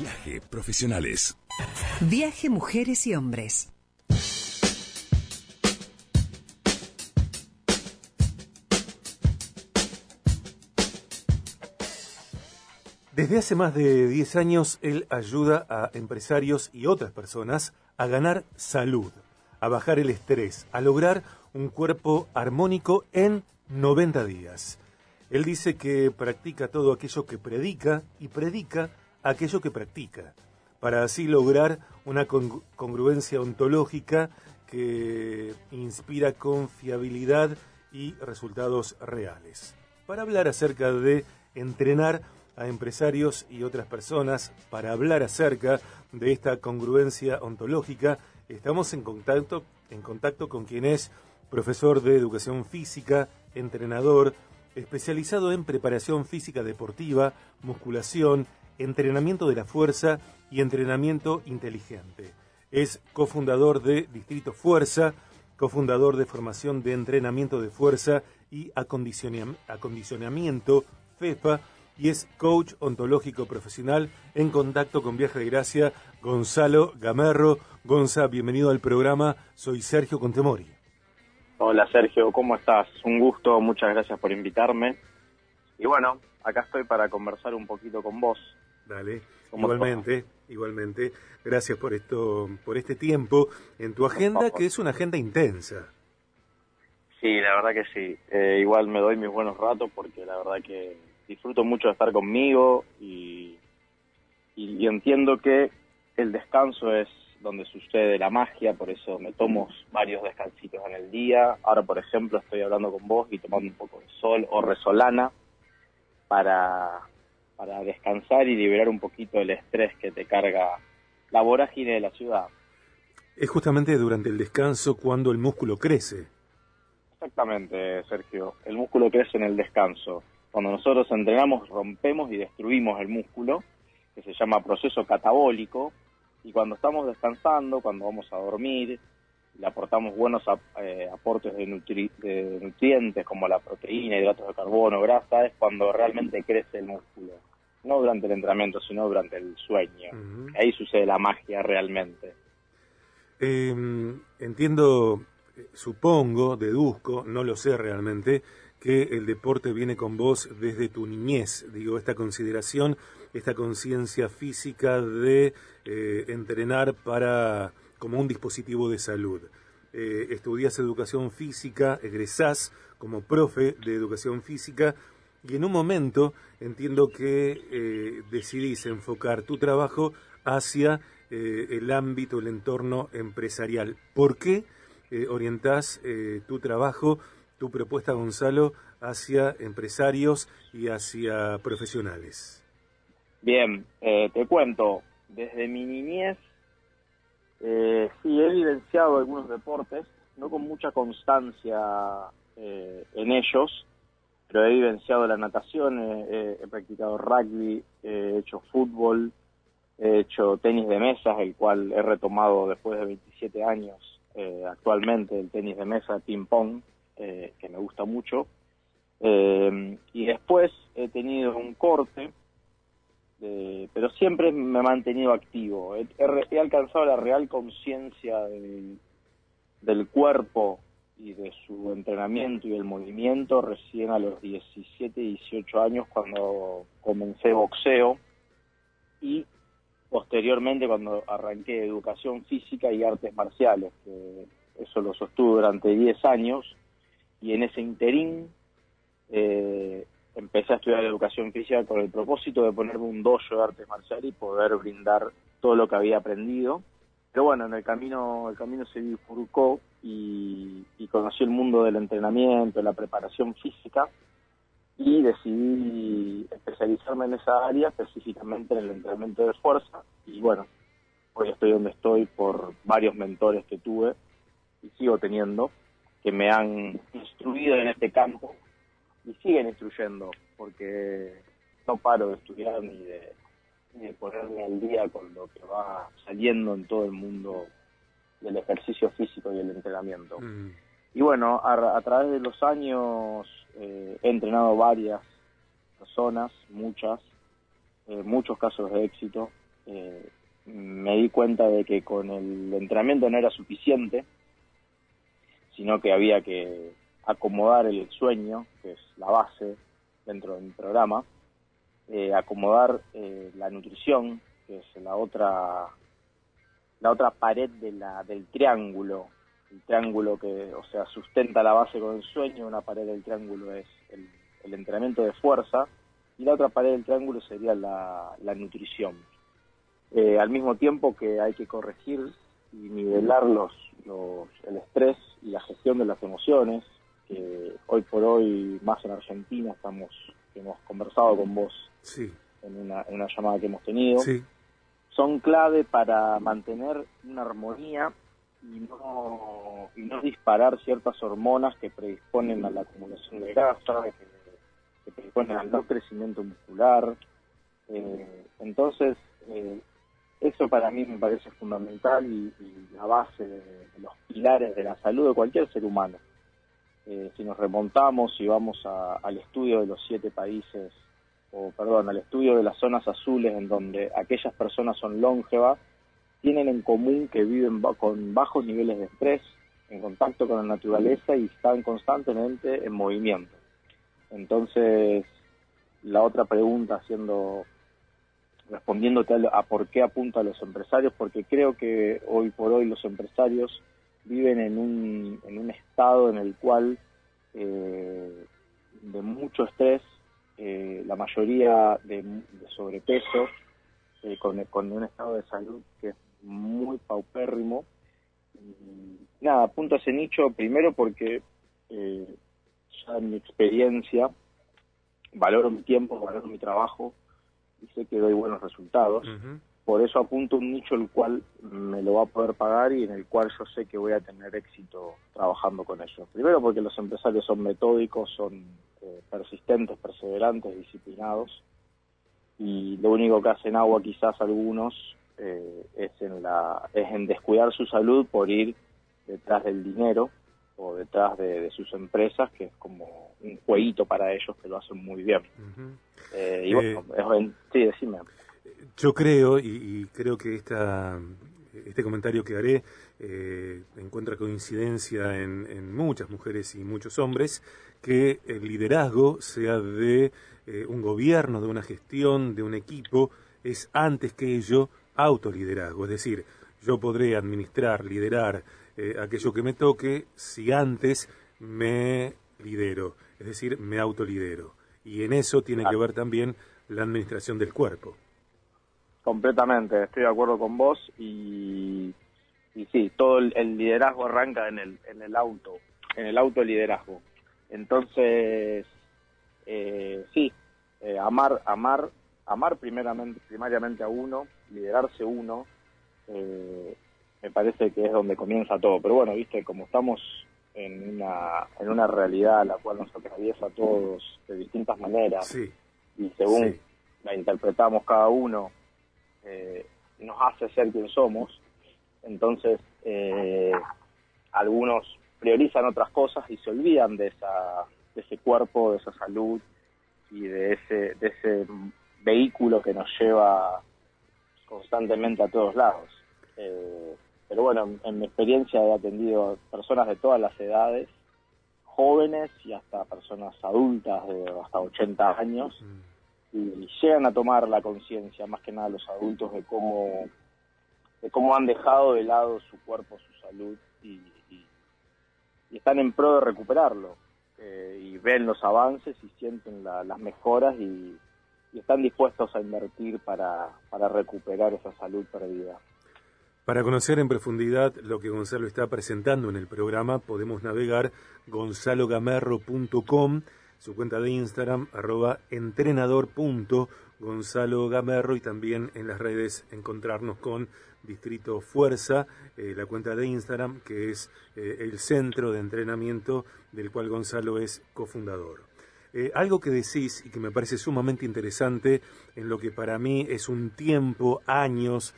Viaje Profesionales. Viaje Mujeres y Hombres. Desde hace más de 10 años, él ayuda a empresarios y otras personas a ganar salud, a bajar el estrés, a lograr un cuerpo armónico en 90 días. Él dice que practica todo aquello que predica y predica aquello que practica, para así lograr una congruencia ontológica que inspira confiabilidad y resultados reales. Para hablar acerca de entrenar a empresarios y otras personas para hablar acerca de esta congruencia ontológica. Estamos en contacto, en contacto con quien es profesor de educación física, entrenador, especializado en preparación física deportiva, musculación, entrenamiento de la fuerza y entrenamiento inteligente. Es cofundador de Distrito Fuerza, cofundador de formación de entrenamiento de fuerza y acondicionamiento FEFA y es coach ontológico profesional en contacto con Viaje de Gracia, Gonzalo Gamerro. Gonza, bienvenido al programa. Soy Sergio Contemori. Hola Sergio, ¿cómo estás? Un gusto, muchas gracias por invitarme. Y bueno, acá estoy para conversar un poquito con vos. Dale, igualmente, igualmente. Gracias por esto, por este tiempo en tu agenda, que es una agenda intensa. Sí, la verdad que sí. Eh, igual me doy mis buenos ratos porque la verdad que disfruto mucho de estar conmigo y, y, entiendo que el descanso es donde sucede la magia, por eso me tomo varios descansitos en el día. Ahora, por ejemplo, estoy hablando con vos y tomando un poco de sol o resolana para, para descansar y liberar un poquito el estrés que te carga la vorágine de la ciudad. Es justamente durante el descanso cuando el músculo crece. Exactamente, Sergio. El músculo crece en el descanso. Cuando nosotros entrenamos, rompemos y destruimos el músculo, que se llama proceso catabólico, y cuando estamos descansando, cuando vamos a dormir, le aportamos buenos eh, aportes de, nutrientes como la proteína, hidratos de carbono, grasa, es cuando realmente crece el músculo. No durante el entrenamiento, sino durante el sueño. Ahí sucede la magia realmente. Em, entiendo, eh, supongo, deduzco, no lo sé realmente, que el deporte viene con vos desde tu niñez, digo, esta consideración, esta conciencia física de eh, entrenar para como un dispositivo de salud. Eh, estudias educación física, egresás como profe de educación física y en un momento entiendo que eh, decidís enfocar tu trabajo hacia el ámbito, el entorno empresarial. ¿Por qué orientás tu trabajo tu propuesta, Gonzalo, hacia empresarios y hacia profesionales? Bien, eh, te cuento, desde mi niñez eh, sí he evidenciado algunos deportes, no con mucha constancia eh, en ellos, pero he evidenciado la natación, he practicado rugby, he hecho fútbol, he hecho tenis de mesa, el cual he retomado después de 27 años actualmente, el tenis de mesa, ping-pong, eh, que me gusta mucho. Eh, y después he tenido un corte, pero siempre me he mantenido activo. He, alcanzado la real conciencia del cuerpo y de su entrenamiento y del movimiento recién a los 17, 18 años cuando comencé boxeo y posteriormente cuando arranqué educación física y artes marciales, que eso lo sostuve durante 10 años y en ese interín eh, empecé a estudiar educación física con el propósito de ponerme un dojo de artes marciales y poder brindar todo lo que había aprendido. Pero bueno, en el camino, el camino se bifurcó y, y conocí el mundo del entrenamiento, la preparación física y decidí especializarme en esa área, específicamente en el entrenamiento de fuerza. Y bueno, hoy estoy donde estoy por varios mentores que tuve y sigo teniendo que me han instruido en este campo y siguen instruyendo, porque no paro de estudiar ni de, ponerme al día con lo que va saliendo en todo el mundo del ejercicio físico y el entrenamiento. Mm. Y bueno, a, través de los años eh, he entrenado varias personas, muchas, eh, muchos casos de éxito. eh, me di cuenta de que con el entrenamiento no era suficiente, sino que había que acomodar el sueño, que es la base dentro de mi programa, eh, acomodar eh, la nutrición, que es la otra la otra pared de la, del triángulo, el triángulo que, o sea, sustenta la base con el sueño, una pared del triángulo es el, entrenamiento de fuerza y la otra pared del triángulo sería la, nutrición. Eh, al mismo tiempo que hay que corregir y nivelar los, los, el estrés y la gestión de las emociones, que hoy por hoy, más en Argentina, estamos hemos conversado con vos en, una, en, una, llamada que hemos tenido, son clave para mantener una armonía y no, y no disparar ciertas hormonas que predisponen a la acumulación de grasa, que, predisponen al no crecimiento muscular. Eh, entonces, eh, eso para mí me parece fundamental y, la base de, los pilares de la salud de cualquier ser humano. Eh, si nos remontamos y vamos al estudio de los siete países, o perdón, al estudio de las zonas azules en donde aquellas personas son longevas, tienen en común que viven con bajos niveles de estrés, en contacto con la naturaleza y están constantemente en movimiento. Entonces, la otra pregunta, haciendo, respondiéndote a, a por qué apunto a los empresarios, porque creo que hoy por hoy los empresarios viven en un, en un estado en el cual eh, de mucho estrés, eh, la mayoría de, sobrepeso, eh, con, un estado de salud que es muy paupérrimo. Y, nada, apunto a ese nicho primero porque ya en mi experiencia valoro mi tiempo, valoro mi trabajo y sé que doy buenos resultados por eso apunto un nicho el cual me lo va a poder pagar y en el cual yo sé que voy a tener éxito trabajando con ellos. Primero porque los empresarios son metódicos, son eh, persistentes, perseverantes, disciplinados y lo único que hacen agua quizás algunos eh, es en la es en descuidar su salud por ir detrás del dinero o detrás de, sus empresas que es como un jueguito para ellos que lo hacen muy bien. Eh, y bueno, sí, decime. Yo creo, y, creo que esta, este comentario que haré eh, encuentra coincidencia en, muchas mujeres y muchos hombres, que el liderazgo, sea de eh, un gobierno, de una gestión, de un equipo, es antes que ello autoliderazgo. Es decir, yo podré administrar, liderar eh, aquello que me toque si antes me lidero, es decir, me autolidero. Y en eso tiene que ver también la administración del cuerpo. Completamente, estoy de acuerdo con vos y, y sí, todo el, liderazgo arranca en el, en el auto, en el autoliderazgo. Entonces, eh, sí, eh, amar, amar, amar primeramente, primariamente a uno, liderarse uno, eh, me parece que es donde comienza todo. Pero bueno, viste, como estamos en una, en una realidad la cual nos atraviesa a todos de distintas maneras y según la interpretamos cada uno, eh, nos hace ser quien somos. Entonces, eh, algunos priorizan otras cosas y se olvidan de, esa, de ese cuerpo, de esa salud y de ese, de ese vehículo que nos lleva constantemente a todos lados. Eh, pero bueno, en mi experiencia he atendido personas de todas las edades, jóvenes y hasta personas adultas de hasta 80 años, mm y llegan a tomar la conciencia, más que nada los adultos, de cómo, de cómo han dejado de lado su cuerpo, su salud y, están en pro de recuperarlo. Eh, y ven los avances y sienten las mejoras y, están dispuestos a invertir para, para recuperar esa salud perdida. Para conocer en profundidad lo que Gonzalo está presentando en el programa, podemos navegar gonzalogamerro.com su cuenta de Instagram, arroba entrenador.gonzalo y también en las redes encontrarnos con Distrito Fuerza, eh, la cuenta de Instagram, que es eh, el centro de entrenamiento del cual Gonzalo es cofundador. Eh, algo que decís y que me parece sumamente interesante en lo que para mí es un tiempo, años,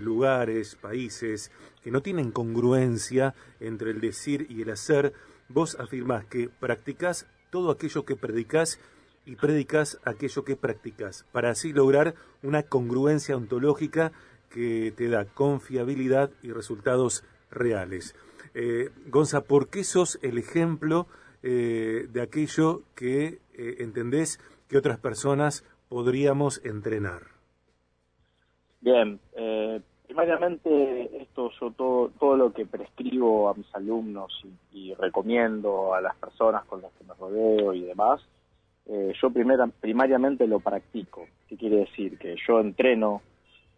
lugares, países que no tienen congruencia entre el decir y el hacer, vos afirmás que practicás todo aquello que predicas y predicas aquello que practicas, para así lograr una congruencia ontológica que te da confiabilidad y resultados reales. Eh, Gonza, ¿por qué sos el ejemplo eh, de aquello que eh, entendés que otras personas podríamos entrenar? Bien, eh, primariamente esto yo todo, todo lo que prescribo a mis alumnos y, recomiendo a las personas con las que me rodeo y demás, eh, yo primera, primariamente lo practico. ¿Qué quiere decir? Que yo entreno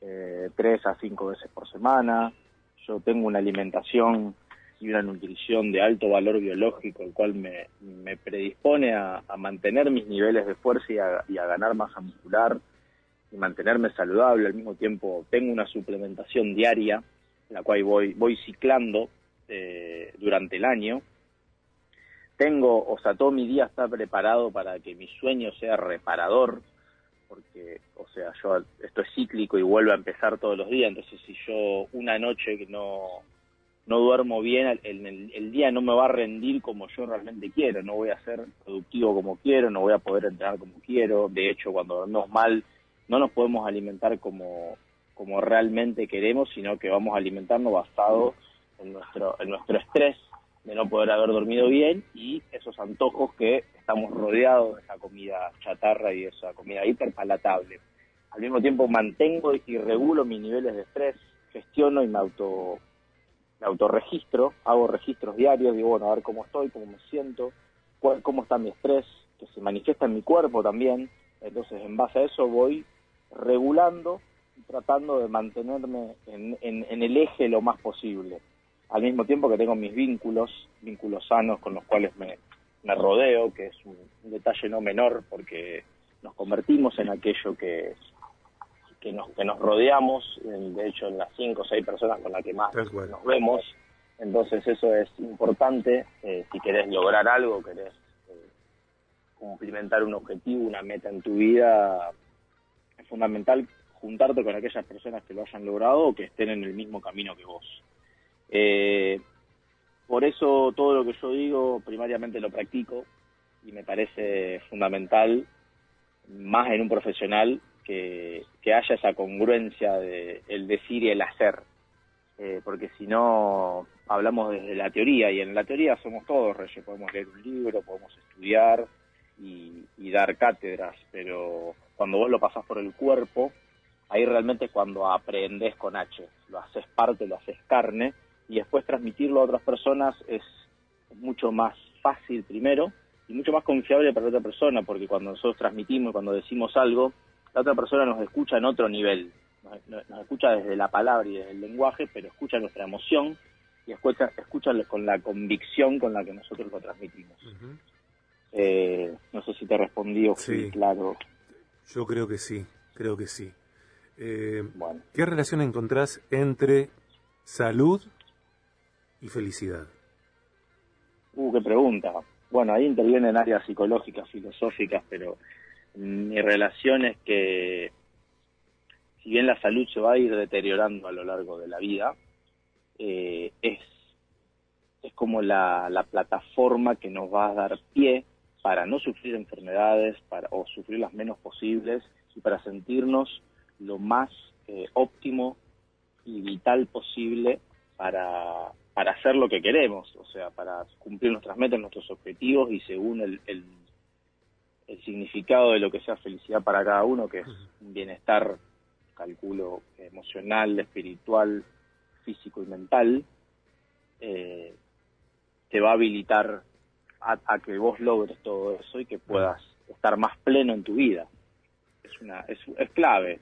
eh, tres a cinco veces por semana, yo tengo una alimentación y una nutrición de alto valor biológico, el cual me, me predispone a, mantener mis niveles de fuerza y a, y a ganar masa muscular y mantenerme saludable. Al mismo tiempo tengo una suplementación diaria, la cual voy, voy ciclando eh, durante el año. Tengo, o sea, todo mi día está preparado para que mi sueño sea reparador, porque, o sea, yo esto es cíclico y vuelve a empezar todos los días, entonces si yo una noche que no, no duermo bien, el, el, día no me va a rendir como yo realmente quiero, no voy a ser productivo como quiero, no voy a poder entrenar como quiero, de hecho cuando dormimos mal no nos podemos alimentar como, como realmente queremos, sino que vamos a alimentarnos basado en nuestro, en nuestro estrés de no poder haber dormido bien y esos antojos que estamos rodeados de esa comida chatarra y esa comida hiperpalatable. Al mismo tiempo mantengo y regulo mis niveles de estrés, gestiono y me auto me autorregistro, hago registros diarios, digo, bueno, a ver cómo estoy, cómo me siento, cómo está mi estrés, que se manifiesta en mi cuerpo también. Entonces, en base a eso voy regulando y tratando de mantenerme en, en, el eje lo más posible. Al mismo tiempo que tengo mis vínculos, vínculos sanos con los cuales me, me rodeo, que es un, detalle no menor porque nos convertimos en aquello que, que, nos, que nos rodeamos, de hecho en las cinco o seis personas con las que más nos vemos. Entonces eso es importante eh, si querés lograr algo, querés eh, cumplimentar un objetivo, una meta en tu vida, fundamental juntarte con aquellas personas que lo hayan logrado o que estén en el mismo camino que vos. Eh, por eso todo lo que yo digo primariamente lo practico y me parece fundamental, más en un profesional, que, haya esa congruencia de el decir y el hacer. Eh, porque si no, hablamos desde la teoría y en la teoría somos todos reyes, podemos leer un libro, podemos estudiar y, y dar cátedras, pero cuando vos lo pasás por el cuerpo, ahí realmente cuando aprendes con H, lo haces parte, lo haces carne, y después transmitirlo a otras personas es mucho más fácil primero y mucho más confiable para otra persona, porque cuando nosotros transmitimos, cuando decimos algo, la otra persona nos escucha en otro nivel, nos, escucha desde la palabra y desde el lenguaje, pero escucha nuestra emoción y escucha, escucha con la convicción con la que nosotros lo transmitimos. Eh, no sé si te respondí o fui claro. Yo creo que sí, creo que sí. Eh, ¿Qué relación encontrás entre salud y felicidad? Uh, qué pregunta. Bueno, ahí intervienen áreas psicológicas, filosóficas, pero mi relación es que si bien la salud se va a ir deteriorando a lo largo de la vida, eh, es, es como la, la plataforma que nos va a dar pie para no sufrir enfermedades para, o sufrir las menos posibles y para sentirnos lo más eh, óptimo y vital posible para, para hacer lo que queremos, o sea, para cumplir nuestras metas, nuestros objetivos y según el, el, el significado de lo que sea felicidad para cada uno, que es un bienestar, calculo, emocional, espiritual, físico y mental, eh, te va a habilitar a, que vos logres todo eso y que puedas estar más pleno en tu vida. Es, una, es, es clave,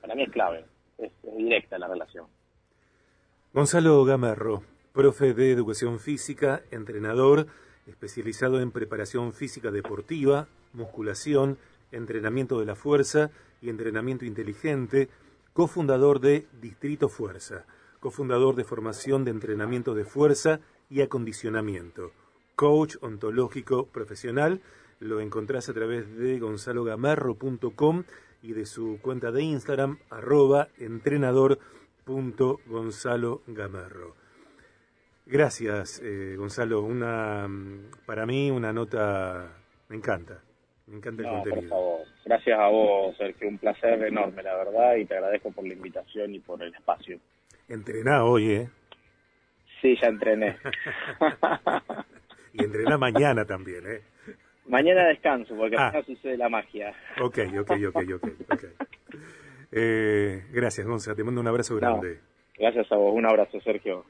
para mí es clave, es, directa la relación. Gonzalo Gamerro, profe de educación física, entrenador, especializado en preparación física deportiva, musculación, entrenamiento de la fuerza y entrenamiento inteligente, cofundador de Distrito Fuerza, cofundador de formación de entrenamiento de fuerza y acondicionamiento coach ontológico profesional. Lo encontrás a través de gonzalogamarro.com y de su cuenta de Instagram, arroba entrenador.gonzalogamarro. Gracias, eh, Gonzalo. Una, para mí una nota, me encanta. Me encanta el No, por contenido. favor. Gracias a vos, Sergio. Un placer enorme, la verdad, y te agradezco por la invitación y por el espacio. Entrená hoy, ¿eh? Sí, ya entrené. Y entrená mañana también, ¿eh? Mañana descanso, porque Ah. mañana sucede la magia. Ok, ok, ok, ok. ok. Eh, gracias, Gonza. Te mando un abrazo grande. Gracias a vos. Un abrazo, Sergio.